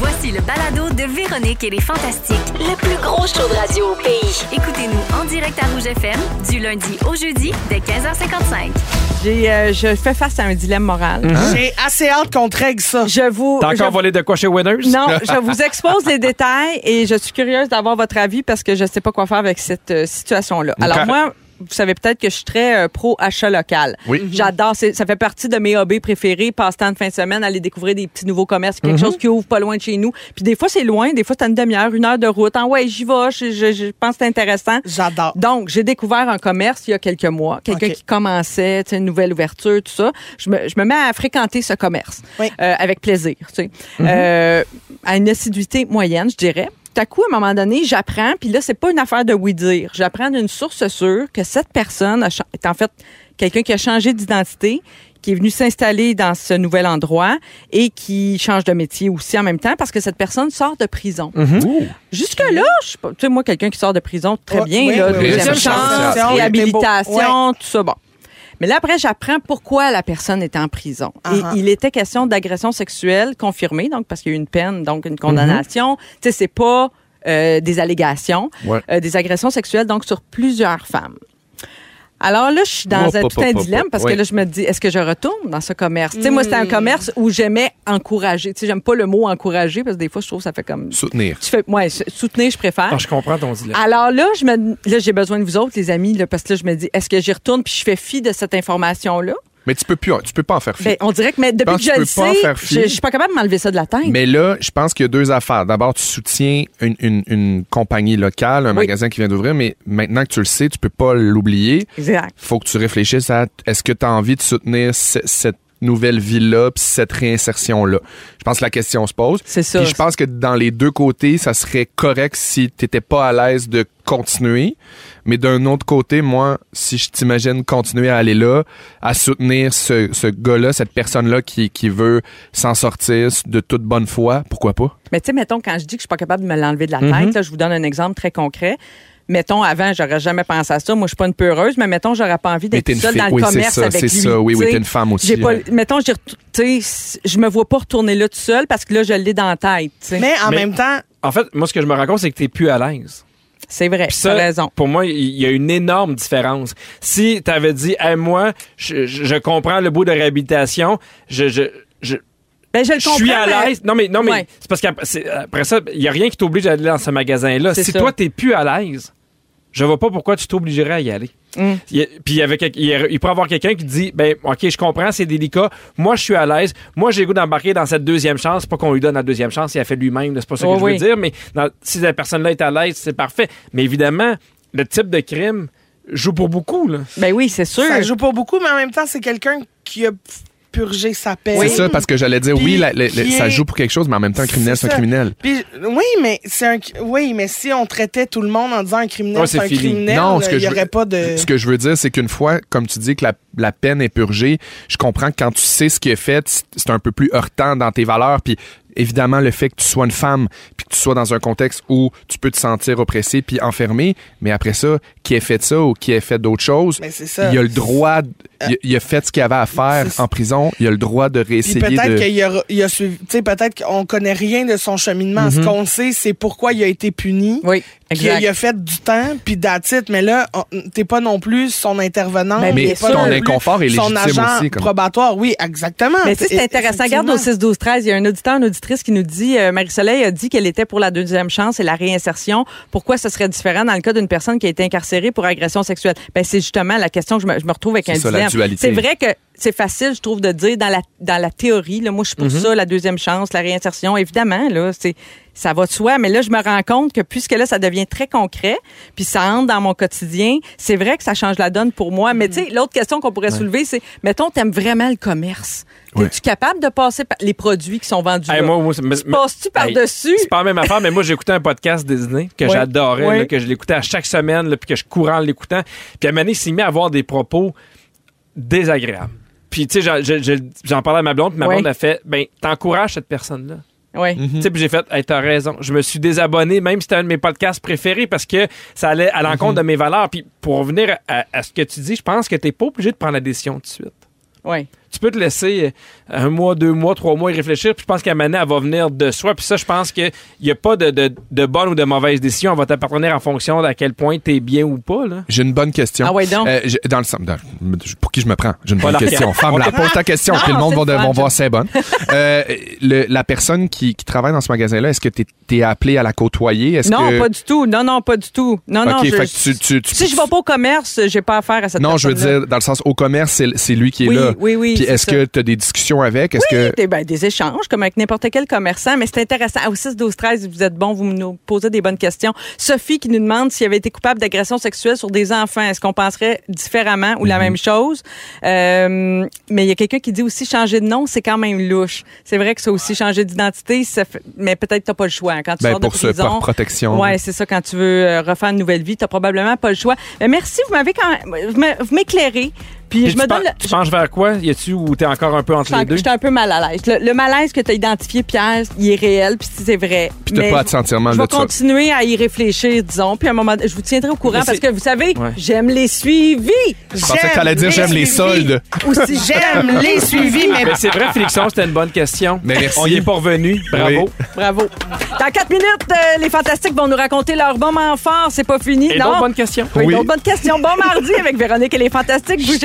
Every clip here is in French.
Voici le balado de Véronique et les Fantastiques. Le plus gros show de radio au pays. Écoutez-nous en direct à Rouge FM du lundi au jeudi dès 15h55. J'ai, euh, je fais face à un dilemme moral. J'ai assez hâte qu'on te règle ça. Je vous. T'as je- encore volé de quoi chez Winners? Non, je vous expose les détails et je suis curieuse d'avoir votre avis parce que je ne sais pas quoi faire avec cette euh, situation-là. Alors moi, vous savez peut-être que je suis très euh, pro achat local. Oui. J'adore, c'est- ça fait partie de mes hobbies préférés, passe-temps de fin de semaine, aller découvrir des petits nouveaux commerces, quelque chose qui ouvre pas loin de chez nous. Puis des fois c'est loin, des fois c'est une demi-heure, une heure de route. En ouais, j'y vais, je, je- je pense que c'est intéressant. J'adore. Donc, j'ai découvert un commerce il y a quelques mois, quelqu'un qui commençait, tu sais, une nouvelle ouverture, tout ça. Je me, je me mets à fréquenter ce commerce Oui. euh, avec plaisir, tu sais. Euh, à une assiduité moyenne, je dirais. Tout à coup, à un moment donné, j'apprends, puis là, c'est pas une affaire de oui-dire. J'apprends d'une source sûre que cette personne est en fait quelqu'un qui a changé d'identité, qui est venu s'installer dans ce nouvel endroit et qui change de métier aussi en même temps parce que cette personne sort de prison. Jusque-là, je sais pas, tu sais, moi, quelqu'un qui sort de prison, très bien, oui, là, oui, oui. deuxième chance, réhabilitation, tout ça, bon. Mais là, après, j'apprends pourquoi la personne est en prison. Et il était question d'agression sexuelle confirmée, donc parce qu'il y a eu une peine, donc une condamnation. Tu sais, c'est pas euh, des allégations, Ouais. euh, des agressions sexuelles, donc sur plusieurs femmes. Alors là, je suis dans un, tout un dilemme parce oui. que là, je me dis, est-ce que je retourne dans ce commerce? Tu sais, moi, c'était un commerce où j'aimais encourager. Tu sais, j'aime pas le mot encourager parce que des fois, je trouve que ça fait comme... Soutenir. Tu fais, ouais, soutenir, je préfère. Ah, je comprends ton dilemme. Alors là, je me, là, j'ai besoin de vous autres, les amis, là, parce que là, je me dis, est-ce que j'y retourne? Puis je fais fi de cette information-là? Mais tu peux plus, tu peux pas en faire fi. Ben, on dirait que mais depuis que je le sais, fi. je, je suis pas capable de m'enlever ça de la tête. Mais là, je pense qu'il y a deux affaires. D'abord, tu soutiens une, une- une compagnie locale, un Oui. magasin qui vient d'ouvrir, mais maintenant que tu le sais, tu peux pas l'oublier. Exact. faut que tu réfléchisses à est-ce que tu as envie de soutenir ce- cette nouvelle vie-là puis cette réinsertion-là. Je pense que la question se pose. C'est ça. Puis je pense que dans les deux côtés, ça serait correct si tu pas à l'aise de continuer. Mais d'un autre côté, moi, si je t'imagine continuer à aller là, à soutenir ce, ce gars-là, cette personne-là qui, qui veut s'en sortir de toute bonne foi, pourquoi pas? Mais tu sais, mettons, quand je dis que je suis pas capable de me l'enlever de la tête, là, je vous donne un exemple très concret. Mettons, avant, j'aurais jamais pensé à ça. Moi, je suis pas une peureuse, mais mettons, j'aurais pas envie d'être t'es une seule fille. dans le Oui, c'est commerce ça, avec c'est lui. ça. Oui, oui, tu t'es une femme aussi, pas, ouais. mettons, tu je me vois pas retourner là tout seul parce que là, je l'ai dans la tête. tu. Mais en Mais- même temps, En fait, moi, ce que je me rends compte, c'est que t'es plus à l'aise. C'est vrai, tu as raison. Pour moi, il y a une énorme différence. Si tu avais dit, hey, moi, je, je- je comprends le bout de réhabilitation, je, je, je, Ben, je le je comprends. suis à mais- l'aise. Non, mais, non, mais Ouais. c'est parce qu'après c'est- après ça, il n'y a rien qui t'oblige à aller dans ce magasin-là. C'est Si ça. toi, t'es plus à l'aise, je vois pas pourquoi tu t'obligerais à y aller. Mm. Il Puis il y avait il il y avoir quelqu'un qui dit ben OK, je comprends, c'est délicat. Moi, je suis à l'aise. Moi, j'ai le goût d'embarquer dans cette deuxième chance, pas qu'on lui donne la deuxième chance, il a fait lui-même, c'est pas ça que Oh je veux oui. dire, mais dans- si la personne-là est à l'aise, c'est parfait. Mais évidemment, le type de crime joue pour beaucoup là. Ben oui, c'est sûr. ça joue pas beaucoup, mais en même temps, c'est quelqu'un qui a purgé sa peine. C'est ça, parce que j'allais dire, Puis, oui, la- la- la- qui ça est- joue pour quelque chose, mais en même temps, un criminel, C'est un ça. criminel. Puis, oui, mais c'est un, oui, mais si on traitait tout le monde en disant un criminel, Ouais, c'est c'est un fini. criminel, Non, ce que il y je aurait veux- pas de. Ce que je veux dire, c'est qu'une fois, comme tu dis, que la, la peine est purgée, je comprends que quand tu sais ce qui est fait, c'est- c'est un peu plus heurtant dans tes valeurs. Puis évidemment, le fait que tu sois une femme, puis que tu sois dans un contexte où tu peux te sentir oppressé puis enfermé, mais après ça, qui ait fait ça ou qui ait fait d'autres choses, Mais c'est ça. il a le droit, d- il, a, il a fait ce qu'il avait à faire en prison, il a le droit de réessayer peut-être de... qu'il a, il a suivi, tu sais, peut-être qu'on connaît rien de son cheminement. Mm-hmm. Ce qu'on sait, c'est pourquoi il a été puni. Oui, Puis il a, exact. il a fait du temps, puis d'attitude, mais là, on- t'es pas non plus son intervenant. Ben, Mais t'es pas ton inconfort est son légitime agent aussi, comme- probatoire, oui, exactement. Mais tu sais, c'est Et- intéressant. Regarde au effectivement. 6, 12, 13, il y a un auditeur, une auditrice qui nous dit, euh, Marie-Soleil a dit qu'elle était pour la deuxième chance et la réinsertion. Pourquoi ce serait différent dans le cas d'une personne qui a été incarcérée pour agression sexuelle? Ben, c'est justement la question que je me, je me retrouve avec C'est un dilemme. C'est vrai que c'est facile, je trouve, de dire dans la, dans la théorie, là, moi, je suis pour Mm-hmm. ça, la deuxième chance, la réinsertion. Évidemment, là, c'est, ça va de soi. Mais là, je me rends compte que puisque là, ça devient très concret, puis ça entre dans mon quotidien, c'est vrai que ça change la donne pour moi. Mais tu sais, l'autre question qu'on pourrait soulever, c'est, mettons, t'aimes vraiment le commerce. Ouais. Es-tu capable de passer par les produits qui sont vendus Hey, là? moi, moi, c'est- mais- mais- Passes-tu par-dessus? C'est pas la même affaire, mais moi, j'écoutais un podcast Disney que Ouais. j'adorais, que je l'écoutais à chaque semaine, là, puis que je courais en l'écoutant. Puis à un moment donné, il s'est mis à avoir des propos désagréables. Puis, tu sais, j'en- je- je- j'en parlais à ma blonde, puis ma Ouais. blonde a fait, ben, t'encourages cette personne-là. Oui. Tu sais, puis j'ai fait, hey, t'as raison. Je me suis désabonné, même si c'était un de mes podcasts préférés, parce que ça allait à l'encontre de mes valeurs. Puis pour revenir à, à ce que tu dis, je pense que t'es pas obligé de prendre la décision tout de suite. Oui. Tu peux te laisser euh, un mois, deux mois, trois mois y réfléchir. Puis je pense qu'à donné, elle va venir de soi. Puis ça, je pense qu'il n'y a pas de, de, de bonne ou de mauvaise décision. Elle va t'appartenir en fonction d'à quel point tu es bien ou pas. Là. J'ai une bonne question. Ah ouais, donc? Euh, j'ai- dans le sens- dans- pour qui je me prends? J'ai une bonne la question. Femme, la pose ta question, Non, puis le monde va, le fun, vont voir je- c'est bonne. Euh, le- la personne qui, qui travaille dans ce magasin-là, est-ce que tu es, appelé à la côtoyer? Est-ce Non, que... pas du tout. Non, non, pas du tout. Non, non. Je- fait que tu, tu, tu- si je vais pas au commerce, j'ai pas affaire à cette Non, je veux dire, dans le sens, au commerce, c'est c'est lui qui est Oui, là. oui, oui, Puis est-ce que tu as des discussions avec? Est-ce que... Des, ben, des échanges, comme avec n'importe quel commerçant, mais c'est intéressant. Au 6, 12, 13, vous êtes bon, vous nous posez des bonnes questions. Sophie qui nous demande s'il avait été coupable d'agression sexuelle sur des enfants. Est-ce qu'on penserait différemment ou la Mhm. même chose? Euh, mais il y a quelqu'un qui dit aussi changer de nom, c'est quand même louche. C'est vrai que ça aussi changer d'identité, fait- mais peut-être t'as pas le choix. Quand tu Ben, sors de pour prison, par protection. Ouais, c'est ça. Quand tu veux euh, refaire une nouvelle vie, t'as probablement pas le choix. Mais merci, vous m'avez quand même, vous m'éclairez. Puis, Puis je tu, me donne. le- tu penches vers quoi? Y a-tu ou t'es encore un peu entre les deux? J'étais un peu mal à l'aise. Le, le malaise que tu as identifié, Pierre, il est réel, puis c'est vrai. Puis t'as pas à te sentir mal je vais ça. continuer à y réfléchir, disons. Puis à un moment, je vous tiendrai au courant parce que vous savez, Ouais. j'aime les suivis. Je pensais que t'allais dire j'aime les soldes. Aussi, j'aime les suivis, mais c'est vrai, Félixon, c'était une bonne question. Mais merci. On y est pas revenu. Bravo. Oui. Bravo. Dans quatre minutes, euh, les Fantastiques vont nous raconter leur moment fort. C'est pas fini. Et non? Oui, Oui. d'autres bonnes questions. Bon mardi avec Véronique et les Fantastiques. Bougez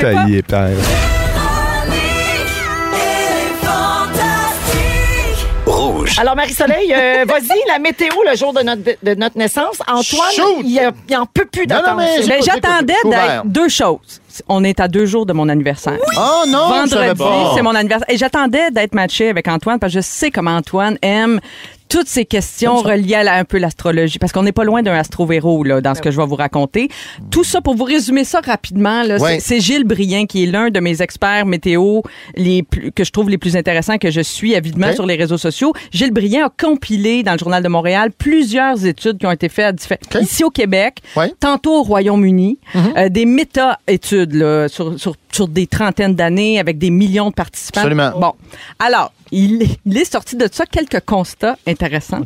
Alors, Marie-Soleil, euh, vas-y, la météo le jour de notre, de notre naissance. Antoine, il, a- il en peut plus d'attendre. mais- j'attendais deux choses. On est à deux jours de mon anniversaire. Oh non, Vendredi, c'est mon anniversaire. Et j'attendais d'être matché avec Antoine parce que je sais comment Antoine aime toutes ces questions reliées à la- un peu l'astrologie. Parce qu'on n'est pas loin d'un astrovéro là, dans ce que je vais vous raconter. Tout ça, pour vous résumer ça rapidement, là, Ouais. c'est- Gilles Brien qui est l'un de mes experts météo les plus, que je trouve les plus intéressants que je suis avidement sur les réseaux sociaux. Gilles Brien a compilé dans le Journal de Montréal plusieurs études qui ont été faites ici au Québec, Ouais. tantôt au Royaume-Uni, euh, des méta-études là, sur, sur, sur des trentaines d'années avec des millions de participants. Absolument. Bon, alors, il, est- il est sorti de ça quelques constats intéressants.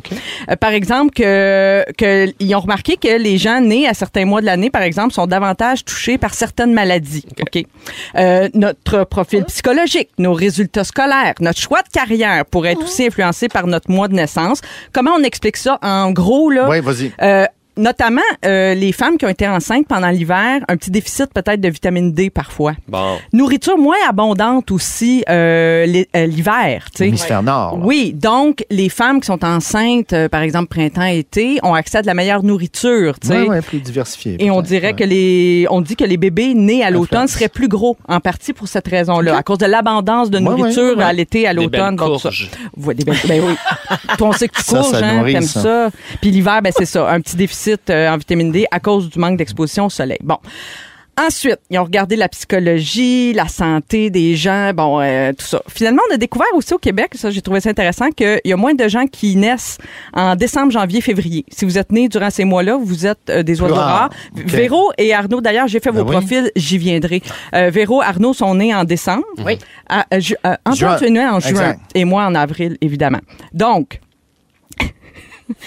Euh, par exemple, que, que ils ont remarqué que les gens nés à certains mois de l'année, par exemple, sont davantage touchés par certaines maladies. Ok. Euh, notre profil psychologique, nos résultats scolaires, notre choix de carrière pourrait être aussi influencé par notre mois de naissance. Comment on explique ça en gros là? Oui, vas-y. euh, Notamment euh, les femmes qui ont été enceintes pendant l'hiver, un petit déficit peut-être de vitamine D parfois. Bon. Nourriture moins abondante aussi euh, euh, l'hiver, tu sais. Hémisphère Nord. là. Oui, donc les femmes qui sont enceintes, euh, par exemple printemps-été, ont accès à de la meilleure nourriture, tu sais. Ouais, plus diversifié. Et on dirait ouais. que les, on dit que les bébés nés à l'automne seraient plus gros, en partie pour cette raison-là, à cause de l'abondance de Ouais, nourriture ouais, ouais. à l'été, à Des l'automne. belles donc ça. courges. Ouais, des belles- ben oui. Toi, on sait que tu Ça, courges, ça hein, t'aimes ça. ça. Puis l'hiver, ben c'est ça, un petit déficit euh, en vitamine D à cause du manque d'exposition au soleil. Bon. Ensuite, ils ont regardé la psychologie, la santé des gens, bon, euh, tout ça. Finalement, on a découvert aussi au Québec, ça j'ai trouvé ça intéressant, qu'il y a moins de gens qui naissent en décembre, janvier, février. Si vous êtes nés durant ces mois-là, vous êtes euh, des oiseaux rare. rares. OK. Véro et Arnaud, d'ailleurs, j'ai fait Ben vos oui. profils, j'y viendrai. Euh, Véro, Arnaud sont nés en décembre. Oui. Ah, euh, euh, Antoine, Juin. tu es né en juin. Exact. Et moi en avril, évidemment. Donc,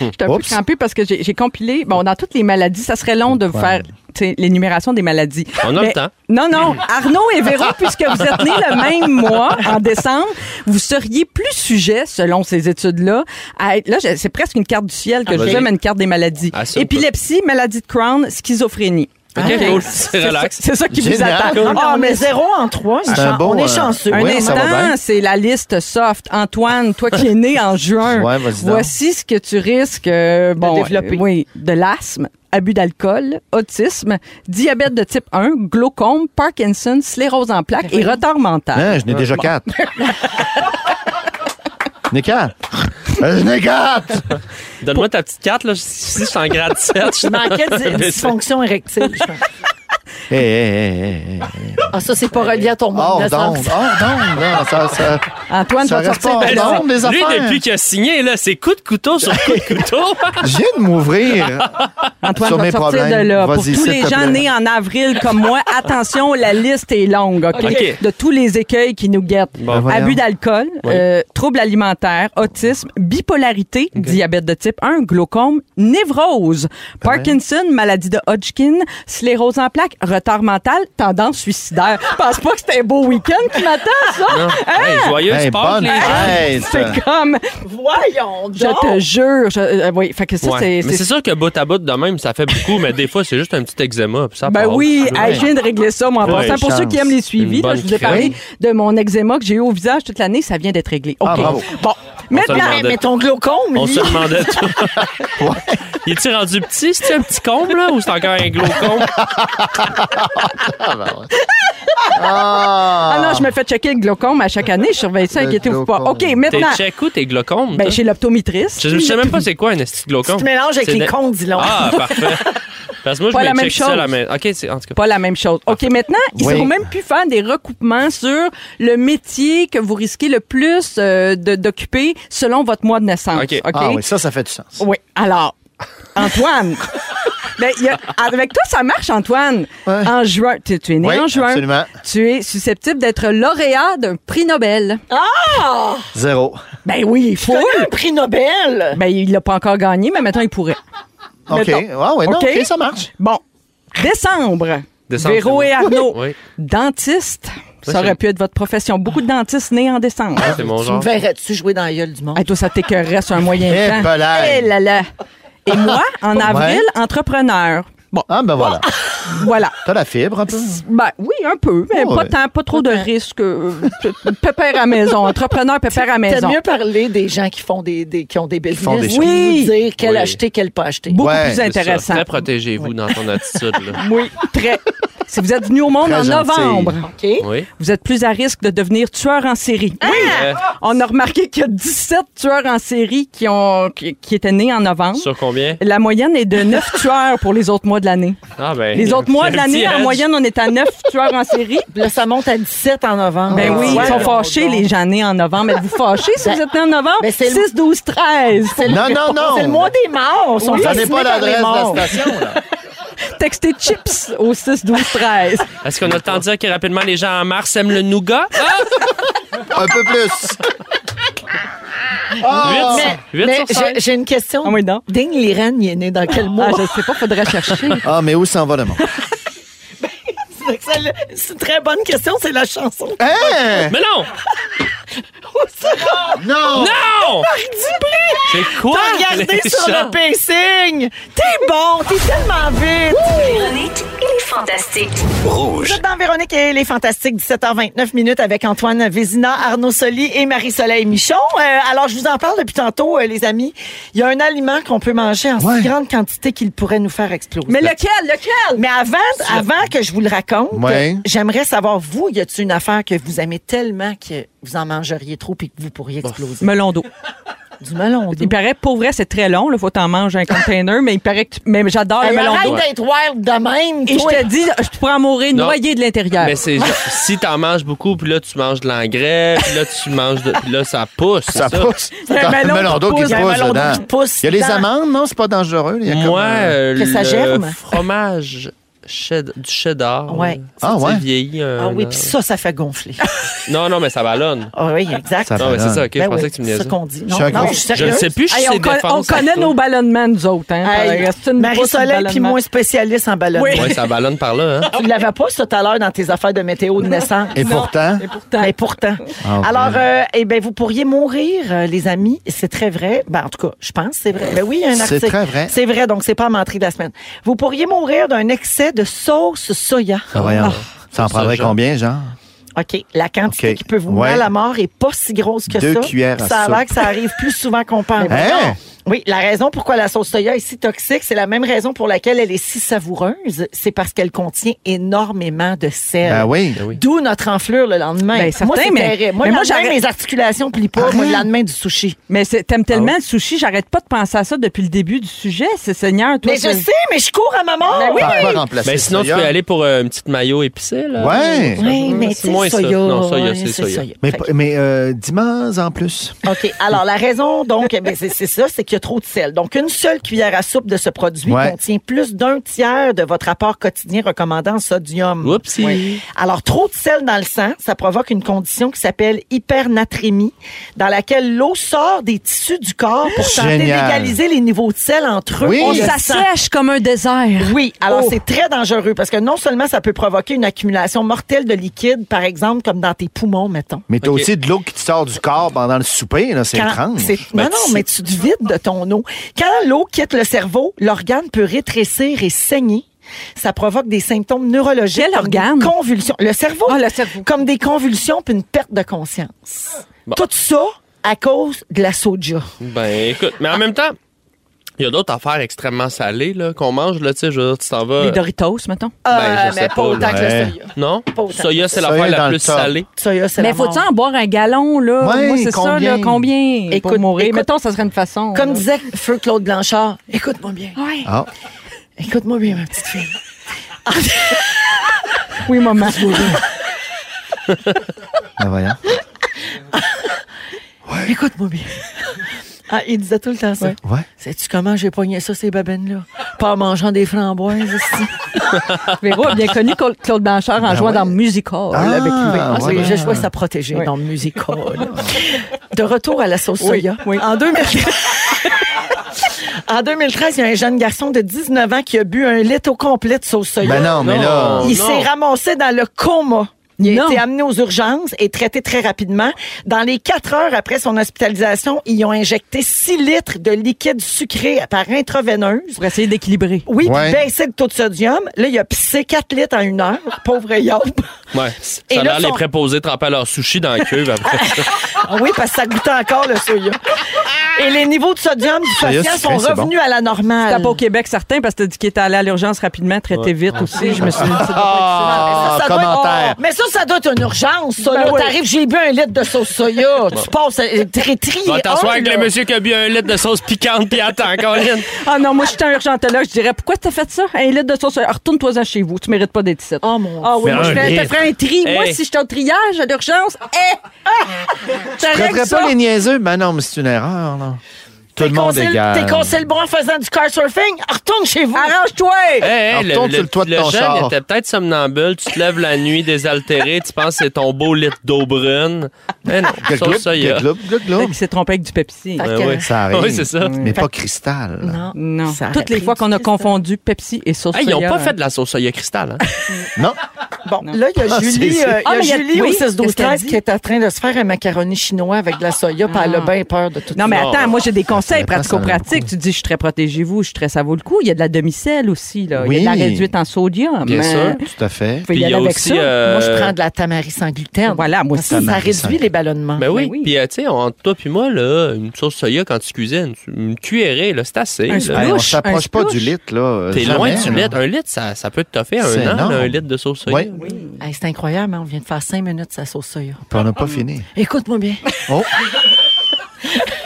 J'étais un peu crampée parce que j'ai j'ai compilé, bon, dans toutes les maladies, ça serait long de vous faire l'énumération des maladies. On a Mais- le temps. Non, non. Arnaud et Véro, puisque vous êtes nés le même mois, en décembre, vous seriez plus sujet, selon ces études-là, à être, là, c'est presque une carte du ciel que Ah, je vas-y. vous aime, une carte des maladies. Ah, Épilepsie, maladie de Crohn, schizophrénie. OK, OK? cool. C'est ça- relax. C'est ça qui vous Génial. attend. Ah, mais zéro en trois. C'est un bon, on est euh, chanceux. Un Oui, ça va instant, c'est la liste soft. Antoine, toi qui es né en juin, Ouais, vas-y donc. voici ce que tu risques euh, bon, développer. euh, oui, de l'asthme, abus d'alcool, autisme, diabète de type 1, glaucome, Parkinson, sclérose en plaques et retard mental. Hein, je n'ai déjà quatre. Je n'ai quatre. Euh, Je n'ai quatre. Donne-moi ta petite carte, là. Si je suis en grade 7. Je manquais de dysfonction érectile. je pense. Hé, hé, hé, hé, hé. Ah, ça, c'est pas relié à ton Oh, monde. donc, oh, donc, non, ça, ça. Antoine, Ça va reste sortir pas Lui, affaires. depuis qu'il a signé, là, c'est coup de couteau sur coup de couteau. Je viens de m'ouvrir. Antoine Sur va mes sortir problèmes. de là. Pour tous les gens nés en avril comme moi, attention, la liste est longue, OK? De tous les écueils qui nous guettent. Bon. voyons. Abus d'alcool, Oui. euh, troubles alimentaires, autisme, bipolarité, diabète de type 1, glaucome, névrose, Parkinson, maladie de Hodgkin, sclérose en plaques, retard mental, tendance suicidaire. Je pense pas que c'était un beau week-end qui m'attend, ça. Hey, joyeux Hey, sport, bonne les gens. fête. C'est comme, Voyons je te jure, je- euh, oui, fait que ça, Ouais. c'est... Mais c'est- c'est sûr que bout à bout de même, ça fait beaucoup, mais des fois, c'est juste un petit eczéma. puis ça Ben passe. oui, Ouais. hey, je viens de régler ça, moi, en Ouais, passant. Pour chance. ceux qui aiment les suivis, Une là, bonne je vous ai parlé crème. de mon eczéma que j'ai eu au visage toute l'année. Ça vient d'être réglé. OK. Ah, bravo. Bon. Maintenant, demandait. Mais, ton glaucome, On lui, se demandait tout. Il est-tu rendu petit? C'est un petit comble, là, ou c'est encore un glaucome? ah non, je me fais checker le glaucome à chaque année. Je surveille ça, inquiétez-vous pas. OK, T'es maintenant, check où tes glaucomes? ben, chez l'optométriste. je, je sais même pas c'est quoi un esti de glaucome. tu mélanges avec les de- cons, dis-donc. Ah, parfait. Parce que moi, je Pas me la même check ça chose. la main. OK, c'est en tout cas. Pas la même chose. OK, maintenant, ils Oui. ont même pu faire des recoupements sur le métier que vous risquez le plus euh, de- d'occuper selon votre mois de naissance. OK? Ah oui, ça, ça fait du sens. Oui. Alors, Antoine. ben, il y a- avec toi, ça marche, Antoine. Ouais. En juin, tu, tu es né Oui, en juin. absolument. Tu es susceptible d'être lauréat d'un prix Nobel. Zéro. Ben oui, il faut. Un prix Nobel? Ben, il l'a pas encore gagné, mais maintenant, il pourrait. OK. Ah ouais, non, OK. OK, ça marche. Bon. Décembre. Décembre, Véro et. Arnaud. Oui. Dentiste. Ça aurait pu être votre profession. Beaucoup de dentistes nés en décembre. C'est mon Tu me genre. verrais-tu jouer dans la gueule du monde? Hey, toi, ça t'écœurerait sur un moyen Eh, temps. Eh là là. Et moi, en avril, Ouais. entrepreneur. Bon, Ah, ben voilà. voilà. T'as la fibre un peu? Ben oui, un peu, mais pas tant, pas trop de risques. euh, pépère à maison, entrepreneur pépère à T'aimes maison. mieux parler des gens qui font des, des qui ont des business. font des. Oui. dire quel Oui. acheter, quel pas acheter. Beaucoup Ouais, plus intéressant. Très protégez-vous dans ton attitude. Là. Oui, très. Si vous êtes venu au monde Très en gentil. novembre, OK? Oui. vous êtes plus à risque de devenir tueur en série. Oui. Euh, On a remarqué qu'il y a 17 tueurs en série qui, ont, qui, qui étaient nés en novembre. sur combien? La moyenne est de 9 tueurs pour les autres mois de l'année. Ah, ben. Les autres mois de l'année, en moyenne, on est à 9 tueurs en série. Là, ça monte à 17 en novembre. Ben oui, Ouais. ils sont fâchés, les gens nés en novembre. Êtes-vous fâchés si vous êtes nés en novembre? Ben, c'est le- 6, 12, 13. Non, non, non. C'est le mois des morts. Ils sont fascinés pas par les l'adresse de morts. la station, là. Textez chips au 6, 12, 13. Est-ce qu'on a le temps de dire que rapidement les gens en mars aiment le nougat? Ah! Un peu plus. Ah! Mais, 8 mais sur j'ai- 5. j'ai une question. Ah oui, non. Ding Liren, il est né dans quel mois? Ah, je sais pas, faudrait chercher. Ah, mais où s'en va le monde? C'est une très bonne question, c'est la chanson. Hein? Mais non! Non! Non! C'est quoi? T'as regardé les sur le pacing! T'es bon, t'es tellement vite! Véronique et les Fantastiques. Vous êtes dans Véronique et les Fantastiques, 17h29 minutes avec Antoine Vézina, Arnaud Soli et Marie-Soleil Michon. Euh, alors, je vous en parle depuis tantôt, euh, les amis. Il y a un aliment qu'on peut manger en Ouais. si grande quantité qu'il pourrait nous faire exploser. Mais lequel, lequel? Mais avant, avant que je vous le raconte, Ouais. j'aimerais savoir, vous, y a-t-il une affaire que vous aimez tellement que vous en mangeriez trop et que vous pourriez exploser? Melon d'eau. Du melon d'eau. Il paraît, pour vrai, c'est très long. Il faut t'en manger un container, mais il paraît que tu- mais j'adore le Hey, melon d'eau. arrête d'être wild de même, Et je toi. te dis, je pourrais en mourir Non. noyé de l'intérieur. Mais c'est genre, si t'en manges beaucoup, puis là, tu manges de l'engrais, puis là, tu manges de. Puis là, ça pousse. Ça c'est pousse. Il y a un melon d'eau qui pousse, il y a un pousse melon d'eau dedans. qui pousse Il y a les amandes, non? C'est pas dangereux. Il y a comme, Moi, euh, euh, Que ça le germe? fromage du cheddar. Ouais. Ah, ouais? vieilli. un Ah oui, an. puis ça, ça fait gonfler. Non, non, mais ça ballonne. Ah oui, exact. Ça Non, mais c'est ça, ok. Ben je pensais oui, que tu me c'est niaisais. ça qu'on dit. Je Non, je Je ne sais plus, je Hey, sais on, connaît nos ballonnements, nous autres. Hein? Hey, Marie-Soleil, puis moi, spécialiste en ballonnement. Oui. Ouais, ça ballonne par là, hein. Tu l'avais pas, ça, tout à l'heure, dans tes affaires de météo de naissance? Et pourtant, Et pourtant. Ah. Alors, euh, eh ben, vous pourriez mourir, euh, les amis. C'est très vrai. Ben, en tout cas, je pense, c'est vrai. Ben oui, il y a un C'est article. très vrai. C'est vrai, donc c'est pas menterie de la semaine. Vous pourriez mourir d'un excès de sauce soya. ah, voyons. Ça en prendrait combien, genre? OK. La quantité qui peut vous Ouais. mener à la mort est pas si grosse que Deux ça. cuillères à ça a l'air que ça arrive plus souvent qu'on pense. Hein? Oui, la raison pourquoi la sauce soya est si toxique, c'est la même raison pour laquelle elle est si savoureuse. C'est parce qu'elle contient énormément de sel. Ben oui. Ben oui. D'où notre enflure le lendemain. Ben, certain, moi, c'est mais-. Moi, mais le moi, lendemain, mes articulations plient pas. Moi, le lendemain du sushi. mais t'aimes tellement Ah le sushi, j'arrête pas de penser à ça depuis le début du sujet. C'est Seigneur, toi. Mais je sais, mais je cours à ma mort. Ben oui. Remplacer Ben, sinon, tu peux aller pour euh, une petite maillot épicée, là. Ouais. Oui, mais c'est moins ça. soya. Non, soya, Ouais, c'est soya. Mais, euh, dis-moi en plus. OK. Alors, la raison, donc, eh c'est ça, c'est qu'il y a trop de sel. Donc, une seule cuillère à soupe de ce produit Ouais. contient plus d'un tiers de votre apport quotidien recommandé en sodium. Oupsie. Oui. Alors, trop de sel dans le sang, ça provoque une condition qui s'appelle hypernatrémie, dans laquelle l'eau sort des tissus du corps pour tenter d'égaliser les niveaux de sel entre eux Oui. et le Ça sang. sèche comme un désert. Oui, alors Oh. c'est très dangereux parce que non seulement ça peut provoquer une accumulation mortelle de liquide, par exemple, comme dans tes poumons, mettons. Mais t'as Ok. aussi de l'eau qui te sort du corps pendant le souper, là, c'est étrange. Ben, non, non, mais tu te vides de ton eau. Quand l'eau quitte le cerveau, l'organe peut rétrécir et saigner. Ça provoque des symptômes neurologiques. Quel comme organe? Convulsions. Le cerveau. Ah, le cerveau. Comme des convulsions puis une perte de conscience. Bon. Tout ça à cause de la soja. Ben, écoute, mais en même temps, il y a d'autres affaires extrêmement salées là, qu'on mange, là, tu sais, je veux dire, tu t'en vas... Les Doritos, mettons? Ben, je Euh, sais mais pas, pas autant là. que le Ouais. soya. Non? Pas autant. Soya, c'est l'affaire la plus top. salée. Soya, c'est Mais la faut-tu en boire un gallon, là? Ouais, Moi, c'est ça, combien? là. Combien? Écoute, pour mourir. écoute- Mettons, ça serait une façon. Comme là. disait Feu Claude Blanchard, écoute-moi bien. Ouais. Ah, Écoute-moi bien, ma petite fille. Oui, maman. ben voyons. Écoute-moi bien. Ah, il disait tout le temps ça. Ouais. Sais-tu comment j'ai pogné ça, ces babines-là? Pas en mangeant des framboises, ici. Véro a bien connu Claude Blanchard en jouant ouais. dans Musical Ah, avec lui. Ah, ouais. J'ai choisi à protéger Oui. dans le musical. De retour à la sauce Oui, soya. oui. En 2013, en 2013, il y a un jeune garçon de 19 ans qui a bu un litre au complet de sauce soya. Ben non, mais là. Non. Il s'est ramassé dans le coma. Il a Non. été amené aux urgences et traité très rapidement. Dans les quatre heures après son hospitalisation, ils ont injecté 6 litres de liquide sucré par intraveineuse. Pour essayer d'équilibrer. Oui, Ouais. puis baisser le taux de sodium. Là, il a pissé 4 litres en une heure. Pauvre Yob. Ouais. Et Ça a là, l'air son- les préposés tremper leur sushi dans la cuve après. Ah oui, parce que ça goûtait encore le soya. Et les niveaux de sodium du Soya patient sont c'est revenus à la normale. C'était pas au Québec, certain, parce que t'as dit qu'il était allé à l'urgence rapidement, traité vite aussi. Je me suis dit, ça doit pas Ah, Ça doit être- commentaire. mais ça, ça doit être une urgence, ça. Ben. T'arrives, j'ai bu un litre de sauce soya. Tu passes très tri. Va t'asseoir avec le monsieur qui a bu un litre de sauce piquante puis attends, Colin. Ah non, moi, je suis un urgentologue. Je dirais, pourquoi t'as fait ça? Un litre de sauce. Ah, Retourne-toi-en chez vous. Tu mérites pas d'être ici. Oh mon Ah oui, moi, je te ferais un tri. Moi, Hey. si j'étais au triage à l'urgence, eh! Ah! Tu traiterais pas les niaiseux? Ben non, mais c'est une erreur, là. Tout le monde est égal. T'es conseillé le bon en faisant du car surfing? Retourne chez vous. Arrange-toi! Hey, hey, Alors, le, tourne le, sur le toit de le ton jeune char. était peut-être somnambule. Tu te lèves la nuit désaltéré. tu penses que c'est ton beau litre d'eau brune. Mais non, soya. gloup, gloup, gloup. Fait qu'il s'est trompé avec du Pepsi. Que- ouais. Ça arrive. Oui, c'est ça. Mais pas cristal. là. Non. Non. Ça Toutes les fois qu'on a confondu Pepsi et sauce Hey, ils n'ont soya, pas fait de la sauce soya cristal. Hein? Non. Bon, là, il y a Ah, Julie, euh, il y a Ah, il y a- Julie au oui, 6 12 qu'est-ce qu'elle 13 dit? qui est en train de se faire un macaroni chinois avec de la soya, puis elle a bien peur de tout Non, mais attends, moi, j'ai des conseils a pratico-pratiques. Tu dis, je suis très protégez-vous, je suis très, ça vaut le coup. Il y a de la demi-sel aussi, là. Il y a Oui. de la réduite en sodium. Bien Mais sûr. Tout à fait. Puis il y a avec aussi, ça. euh, Moi, je prends de la tamari sans gluten. Voilà, moi aussi. Ça, réduit les ballonnements. Ben oui. Ben oui. Puis, euh, tu sais, entre toi puis moi, là, une sauce soya, quand tu cuisines, une cuillerée, là, c'est assez. Un là. splouche. Hey, on s'approche pas du litre, là. T'es Jamais, loin du là. litre. Un litre, ça, ça peut te toffer un an, un litre de sauce soya. Oui. Hey, c'est incroyable, hein, on vient de faire cinq minutes sa sauce soya. Puis on n'a pas fini. Écoute-moi bien. Oh,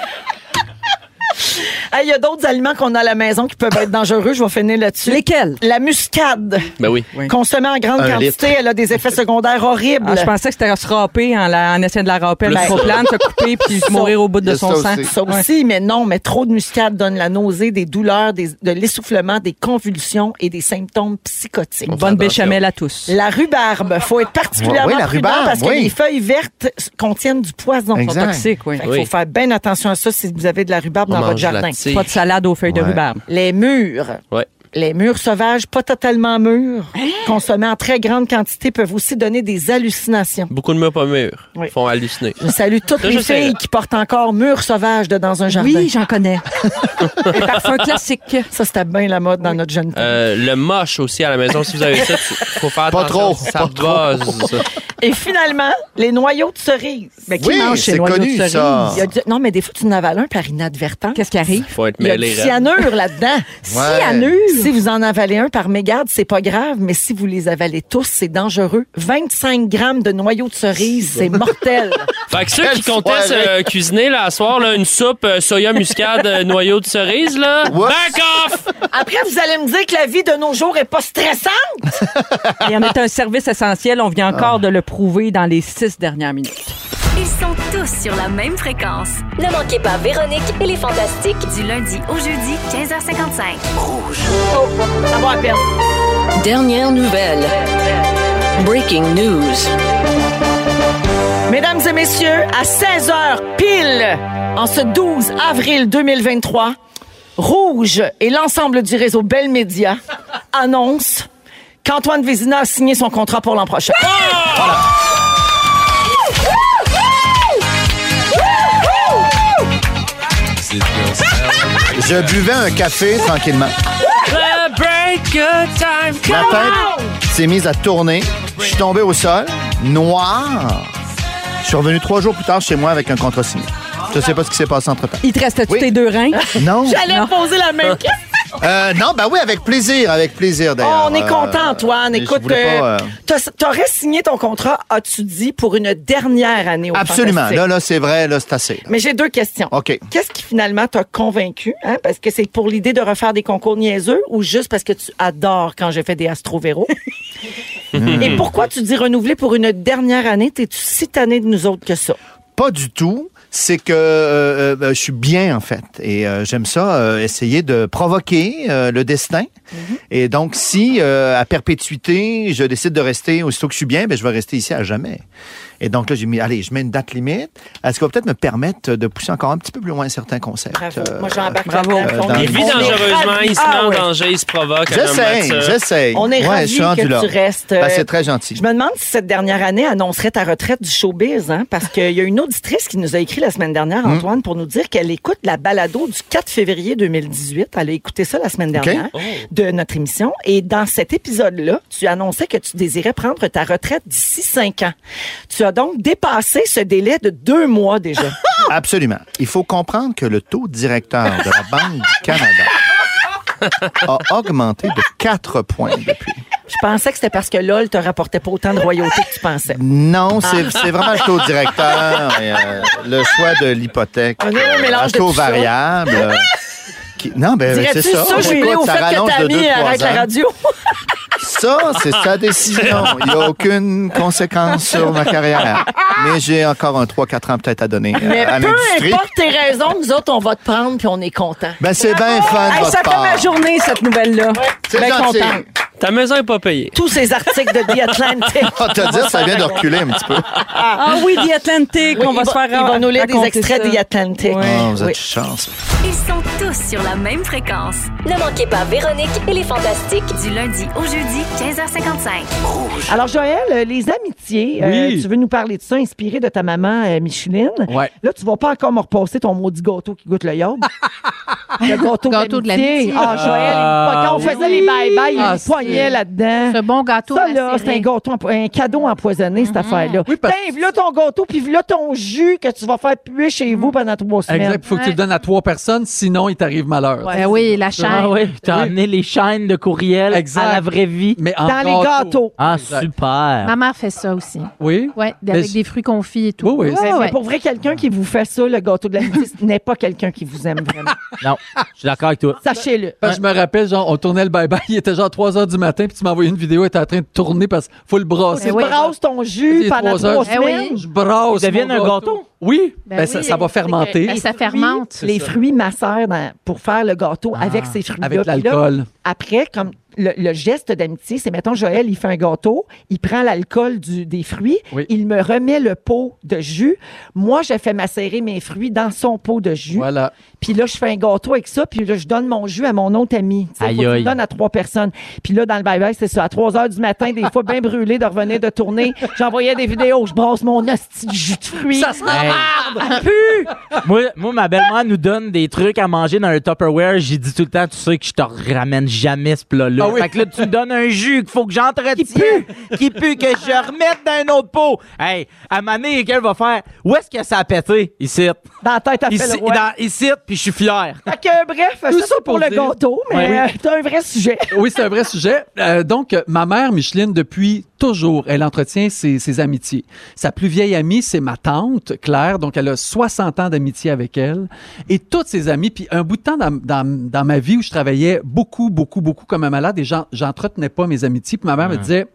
Il y a d'autres aliments qu'on a à la maison qui peuvent être dangereux. Je vais finir là-dessus. Lesquels? La muscade. Ben oui. Oui. Consommée en grande Un quantité, elle a des effets secondaires horribles. Ah, je pensais que c'était se râper en, la- en essayant de la râper avec Plus le plan, se couper puis mourir au bout Il de son ça sang. aussi. Ça aussi, mais non, mais trop de muscade donne la nausée, des douleurs, des- de l'essoufflement, des convulsions et des symptômes psychotiques. Bonne béchamel à tous. La rhubarbe, faut être particulièrement Oui, la prudent rhubarbe, parce que oui. les feuilles vertes contiennent du poison. Ils sont Exact. toxiques, oui. Fait qu'il Oui. faut faire bien attention à ça si vous avez de la rhubarbe On dans votre jardin. Pas de salade aux feuilles de rhubarbe. Les mûres. Ouais. Les mûres sauvages, pas totalement mûres, Hein? consommées en très grande quantité, peuvent aussi donner des hallucinations. Beaucoup de murs pas mûrs. Oui. font halluciner. Je salue toutes Ça, les filles qui portent encore mûres sauvages de dans un jardin. Oui, j'en connais. Les parfums classiques. Ça, c'était bien la mode dans notre jeune temps. Euh, le moche aussi à la maison, si vous avez ça, faut faire Pas attention. trop, Ça pas trop. buzz. ça. Et finalement, les noyaux de cerise. Mais qui Oui, mange ces noyaux connu, de cerise? ça. Il y a du- Non, mais des fois, tu en avales un par inadvertance. Qu'est-ce qui arrive? Faut être Il y a du cyanure là-dedans. Cyanure. Si vous en avalez un par mégarde, c'est pas grave, mais si vous les avalez tous, c'est dangereux. 25 grammes de noyaux de cerise, c'est mortel. Fait que ceux qui comptaient se cuisiner là, à soir, là, une soupe euh, soya muscade, euh, noyau de cerise, là, back off! Après, vous allez me dire que la vie de nos jours est pas stressante. Et on est un service essentiel. On vient encore de le prouver dans les six dernières minutes. Ils sont tous sur la même fréquence. Ne manquez pas Véronique et les Fantastiques du lundi au jeudi 15h55. Ça va à peine. Dernière nouvelle. Breaking news. Mesdames et messieurs, à 16h pile, en ce 12 avril 2023, Rouge et l'ensemble du réseau Bell Média annoncent qu'Antoine Vézina a signé son contrat pour l'an prochain. Je buvais un café tranquillement. The break good time. Ma tête s'est mise à tourner. Je suis tombé au sol, noir. Je suis revenu trois jours plus tard chez moi avec un contrat signé. Je sais pas ce qui s'est passé entre-temps. Il te restait tous Oui. tes deux reins? Non. J'allais poser la même question. Euh, non, ben oui, avec plaisir, avec plaisir d'ailleurs. Oh, on est Euh, content, Antoine. Écoute, euh, t'aurais signé ton contrat, as-tu dit, pour une dernière année au Absolument. Là, là, c'est vrai, là, c'est assez. Mais j'ai deux questions. OK. Qu'est-ce qui finalement t'a convaincu? Hein? Parce que c'est pour l'idée de refaire des concours niaiseux ou juste parce que tu adores quand j'ai fait des astrovéros? Et pourquoi tu dis renouveler pour une dernière année? T'es-tu si tanné de nous autres que ça? Pas du tout. C'est que euh, euh, je suis bien, en fait. Et euh, j'aime ça, euh, essayer de provoquer euh, le destin. Et donc, si euh, à perpétuité, je décide de rester aussitôt que je suis bien, ben, je vais rester ici à jamais. Et donc là, j'ai mis, allez, je mets une date limite. Est-ce va peut-être me permettre de pousser encore un petit peu plus loin certains concepts? Bravo. Euh, Moi, j'embarque bravo. Euh, dans Il vit dangereusement, il se Ah met en ouais. danger, il se provoque. un homme J'essaie, là-dessus. j'essaie. On est Ouais, je ravis que là. tu restes. Ben, euh, c'est très gentil. Je me demande si cette dernière année annoncerait ta retraite du showbiz, hein? parce qu'il y a une auditrice qui nous a écrit la semaine dernière, Hmm. Antoine, pour nous dire qu'elle écoute la balado du 4 février 2018. Elle a écouté ça la semaine dernière de notre émission. Et dans cet épisode-là, tu annonçais que tu désirais prendre ta retraite d'ici cinq ans. Tu as donc dépassé ce délai de deux mois déjà. Absolument. Il faut comprendre que le taux directeur de la Banque du Canada a augmenté de 4 points depuis. Je pensais que c'était parce que LOL te rapportait pas autant de royauté que tu pensais. Non, c'est c'est vraiment le taux directeur, et, euh, le choix de l'hypothèque, Un heureux euh, mélange taux ça. variable. euh, qui- non, ben Dirais-tu c'est ça. ça, Écoute, au fait que ta de deux, amie arrête la radio? Ça, c'est sa décision. Il n'y a aucune conséquence sur ma carrière. Mais j'ai encore un 3-4 ans peut-être à donner euh, Mais à peu importe tes raisons, nous autres, on va te prendre puis on est content. Ben, c'est bien fun Hey, ça fait part. ma journée, cette nouvelle-là. C'est Ben gentil. contente. Ta maison est pas payée. Tous ces articles de The Atlantic. On va te dire, ça vient de reculer un petit peu. Ah oui, The Atlantic, Oui, on va se faire Il va nous lire des extraits ça. de The Atlantic. Ouais. Oh, vous êtes Oui. chance. Ils sont tous sur la même fréquence. Ne manquez pas Véronique et les Fantastiques du lundi au jeudi 15h55. Alors, Joël, euh, les amitiés, euh, Oui. tu veux nous parler de ça, inspiré de ta maman euh, Micheline? Ouais. Là, tu vas pas encore me repasser ton maudit gâteau qui goûte le yob. le gâteau, Gâteau de l'amitié. Ah, Joël, Ah, quand on oui. faisait les bye-bye, il y a Ah, une poignée là-dedans. Ce bon gâteau. Ça, là, c'est un gâteau, un cadeau empoisonné, cette affaire-là. Oui, parce- Tiens, là ton gâteau, puis là ton jus que tu vas faire puer chez vous pendant trois semaines. Exact. Faut que tu le donnes à trois personnes, sinon il t'arrive malheur. Ben oui, la chaîne. Ah oui, t'as amené les chaînes de courriel Exact. à la vraie vie. Mais en Dans les gâteaux. Ah, Exact. super. Ma mère fait ça aussi. Oui? Ouais, Mais avec des fruits confits et tout. Oui, oui. Ouais. pour vrai, quelqu'un qui vous fait ça, le gâteau de l'amitié, ce n'est pas quelqu'un qui vous aime vraiment. Non, je suis d'accord avec toi. Sachez-le. Parce que je me rappelle, genre, on tournait le bye-bye, il était genre 3 heures du matin, puis tu m'as envoyé une vidéo, il était en train de tourner parce qu'il faut le brasser. Tu oui. brasses ton jus pendant trois heures. trois Eh oui. semaines. Je brasse. Il devient mon un gâteau? Oui. Ben Ben, oui. ça, ça va fermenter. Ben, ça fermente. Les fruits macèrent dans- pour faire le gâteau avec ces fruits-là. Avec l'alcool. Après, comme le, le geste d'amitié, c'est, mettons, Joël, il fait un gâteau, il prend l'alcool des fruits, Oui. il me remet le pot de jus. Moi, je fais macérer mes fruits dans son pot de jus. Voilà. Puis là, je fais un gâteau avec ça, puis là, je donne mon jus à mon autre ami. Tu sais, Aïe, faut que je le aïe. donne à trois personnes. Puis là, dans le bye-bye, c'est ça. À 3 heures du matin, des fois bien brûlé de revenir de tourner, j'envoyais des vidéos, je brasse mon hostie de jus de fruits. Ça se Hey. pue! moi, moi, ma belle-mère nous donne des trucs à manger dans un Tupperware. J'ai dit tout le temps, tu sais que je te ramène jamais ce plat-là. Ah oui. Fait que là, tu me donnes un jus qu'il faut que j'entretienne, qui pue, que je remette dans un autre pot. Hey, à Mané, qu'elle va faire? Où est-ce que ça a pété? Ici. Dans la tête, à fait Ici, le roi. dans- ici, puis je suis fier. Fait que, bref, Tout ça, ça c'est pour pour le dire- gâteau, mais Ouais. euh, t'as un vrai sujet. Oui, c'est un vrai sujet. Euh, donc, euh, ma mère, Micheline, depuis toujours, elle entretient ses, ses amitiés. Sa plus vieille amie, c'est ma tante, Claire. Donc, elle a 60 ans d'amitié avec elle. Et toutes ses amies. Puis, un bout de temps dans, dans, dans ma vie où je travaillais beaucoup, beaucoup, beaucoup comme un malade et j'en- j'entretenais pas mes amitiés. Puis, ma mère me disait,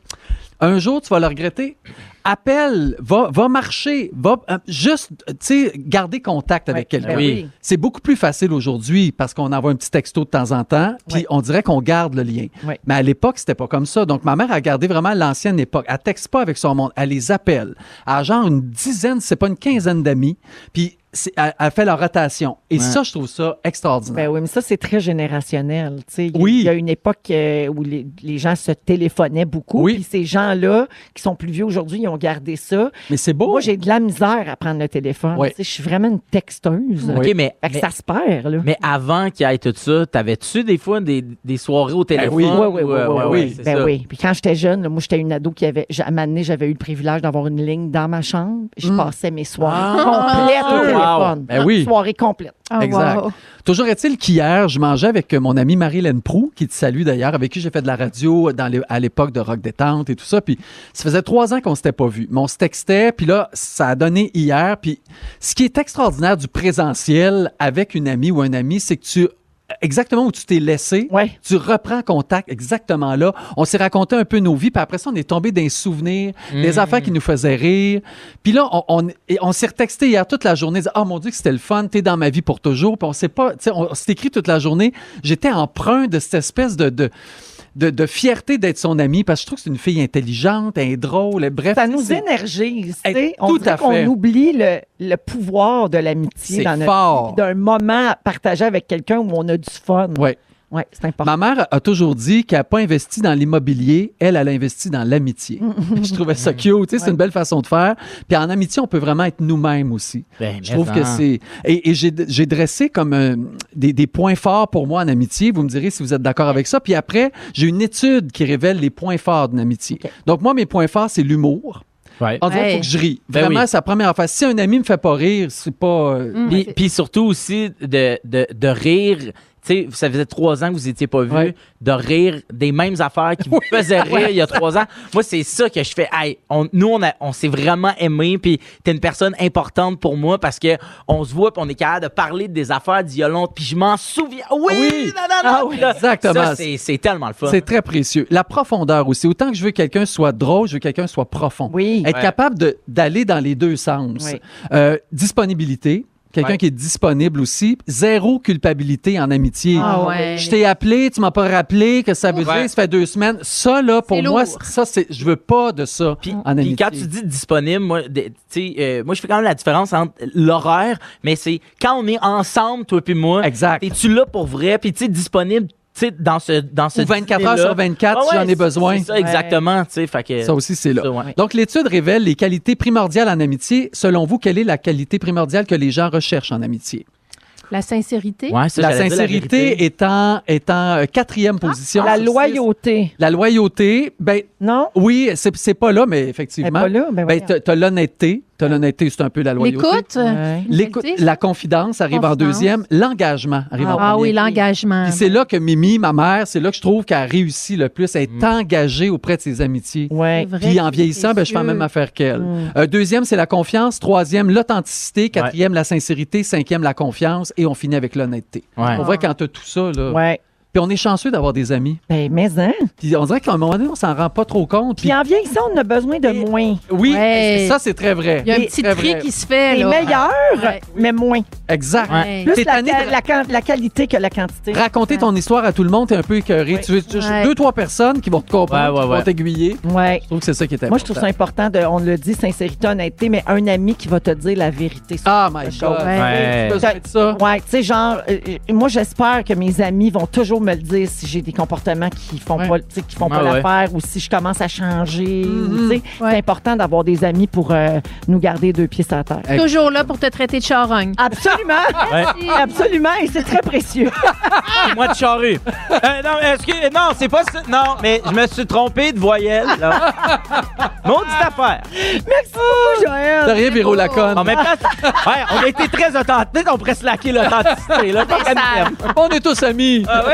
un jour, tu vas le regretter. Appelle, va, va marcher, va euh, juste, tu sais, garder contact avec quelqu'un. ben oui. C'est beaucoup plus facile aujourd'hui parce qu'on envoie un petit texto de temps en temps, puis Ouais. on dirait qu'on garde le lien. Ouais. Mais à l'époque, c'était pas comme ça. Donc, ma mère a gardé vraiment l'ancienne époque. Elle texte pas avec son monde. Elle les appelle. Elle a genre une dizaine, c'est pas une quinzaine d'amis. Puis, c'est- elle, elle fait leur rotation. Et ça, je trouve ça extraordinaire. Ben oui, mais ça, c'est très générationnel. tu sais. Il y a- Oui. Il y a une époque euh, où les, les gens se téléphonaient beaucoup. Oui. Puis ces gens-là, qui sont plus vieux aujourd'hui, ils ont gardé ça. Mais c'est beau. Moi, j'ai de la misère à prendre le téléphone. Sais, Je suis vraiment une texteuse. OK, mais, Fait que mais, ça se perd, là. mais avant qu'il y ait tout ça, t'avais-tu des fois des, des soirées au téléphone? oui. Oui, oui, oui, euh, oui, ouais, oui. ouais, Ben ça. oui. Puis quand j'étais jeune, là, moi, j'étais une ado qui avait. À un moment donné, j'avais eu le privilège d'avoir une ligne dans ma chambre. Je Mm. passais mes soirées Ah! complètes au. Téléphone. Ben oui. Soirée complète. Ah, Exact. wow. Toujours est-il qu'hier, je mangeais avec euh, mon amie Marie-Hélène Prou, qui te salue d'ailleurs, avec qui j'ai fait de la radio dans les- à l'époque de Rock Détente et tout ça. Puis ça faisait trois ans qu'on s'était pas vus. Mais on se textait, puis là, ça a donné hier. Puis ce qui est extraordinaire du présentiel avec une amie ou un ami, c'est que tu exactement où tu t'es laissé, Ouais. tu reprends contact exactement là. On s'est raconté un peu nos vies, puis après ça, on est tombé dans les souvenirs, des affaires qui nous faisaient rire. Puis là, on, on, s'est retexté hier toute la journée, ah mon Dieu que c'était le fun, t'es dans ma vie pour toujours. Puis on s'est pas, tu sais, on s'est écrit toute la journée. J'étais emprunt de cette espèce de, de de, de fierté d'être son amie parce que je trouve que c'est une fille intelligente, elle est drôle, bref. Ça nous énergise. tu sais. On tout dirait à fait. qu'on oublie le, le pouvoir de l'amitié dans notre fort. d'un moment à partager avec quelqu'un où on a du fun. Ouais. Oui, c'est important. Ma mère a toujours dit qu'elle n'a pas investi dans l'immobilier, elle, elle a investi dans l'amitié. je trouvais ça cute, tu sais, c'est une belle façon de faire. Puis en amitié, on peut vraiment être nous-mêmes aussi. Ben, Je trouve que c'est. Et, et j'ai dressé comme euh, des, des points forts pour moi en amitié. Vous me direz si vous êtes d'accord avec ça. Puis après, j'ai une étude qui révèle les points forts d'une amitié. Donc, moi, mes points forts, c'est l'humour. Ouais. On dirait faut que je ris. Ben Vraiment, oui. c'est la première affaire. Si un ami me fait pas rire, c'est pas. euh, Mm. Puis, puis surtout aussi de, de, de rire. Tu sais, ça faisait trois ans que vous étiez pas vus, Ouais. de rire des mêmes affaires qui vous faisaient rire il y a trois ans. Moi, c'est ça que je fais. Hey, on, nous, on, a- on s'est vraiment aimés, puis t'es une personne importante pour moi parce que on se voit, puis on est capable de parler des affaires d'il y a longtemps, puis je m'en souviens. Oui, Oui. non, non, non. Ah oui, là, exactement. Ça, c'est tellement le fun. C'est très précieux. La profondeur aussi. Autant que je veux que quelqu'un soit drôle, je veux que quelqu'un soit profond. Oui. Être Ouais. capable de- d'aller dans les deux sens. Oui. Euh, disponibilité. Quelqu'un Ouais. qui est disponible aussi. Zéro culpabilité en amitié. Ah ouais. Je t'ai appelé, tu m'as pas rappelé, que ça veut Ouais. dire, ça fait deux semaines. Ça, là, pour moi, lourd. ça, c'est, je veux pas de ça Puis, en puis amitié. quand tu dis disponible, moi, tu sais, euh, moi je fais quand même la différence entre l'horaire, mais c'est quand on est ensemble, toi puis moi. Exact. Es-tu là pour vrai? Puis tu sais, disponible, sais, dans ce dans ce Ou 24 heures sur 24 Ah si ouais, j'en ai besoin. C'est ça, exactement. Tu sais, fait que. Ça aussi, c'est là. Ça, ouais. Donc, l'étude révèle les qualités primordiales en amitié. Selon vous, quelle est la qualité primordiale que les gens recherchent en amitié? La sincérité. Ouais, ça, la sincérité est en euh, quatrième position. La six. loyauté. La loyauté, ben Non? oui, c'est c'est pas là, mais Elle est effectivement. pas là? Ben, Ben, t'as l'honnêteté. T'as l'honnêteté, c'est un peu la loyauté. L'écoute. Ouais. L'écoute, la confidence arrive en deuxième. L'engagement arrive en Ah premier. oui, l'engagement. Puis c'est là que Mimi, ma mère, c'est là que je trouve qu'elle a réussi le plus à être Mm. engagée auprès de ses amitiés. Ouais. Vrai Puis en vieillissant, ben, je fais la même affaire qu'elle. Mm. Euh, deuxième, c'est la confiance. Troisième, l'authenticité. Quatrième, la sincérité. Cinquième, la confiance. Et on finit avec l'honnêteté. Ouais. Pour vrai, quand t'as tout ça, là. Puis on est chanceux d'avoir des amis. Ben, mais hein? Puis on dirait qu'à un moment donné, on s'en rend pas trop compte. Puis Puis en vieillissant, on a besoin de moins. oui, Ouais. ça, c'est très vrai. Il y a un Et- petit tri vrai. qui se fait. Les meilleurs, Ouais. mais moins. Exact. Ouais. Plus la, tanné de- la, la- la qualité que la quantité. Raconter ton histoire à tout le monde, t'es un peu écœuré. Tu veux tu- Ouais. deux, trois personnes qui vont te comprendre, Ouais, ouais, qui vont t'aiguiller. Ouais. Je trouve que c'est ça qui est important. Moi, je trouve ça important, de, on le dit, sincérité, honnêteté, mais un ami qui va te dire la vérité. sur Ah, my God. Tu. Ouais, tu sais, genre, euh, euh, moi, j'espère que mes amis vont toujours me le dire si j'ai des comportements qui font Ouais. pas, qui font pas ouais. l'affaire ou si je commence à changer. Ouais. C'est important d'avoir des amis pour euh, nous garder deux pieds sur la terre. Toujours là pour te traiter de charogne. Absolument. Absolument. Et c'est très précieux. Moi de charrue. Euh, non, est-ce que. Non, c'est pas ça. Non, mais je me suis trompé de voyelle, là. Maudite affaire. Merci beaucoup, Joël. De rien, Véro Laconne. En même temps, ouais, on a été très authentique. On pourrait se laquer l'authenticité. On est tous amis. Ah ouais?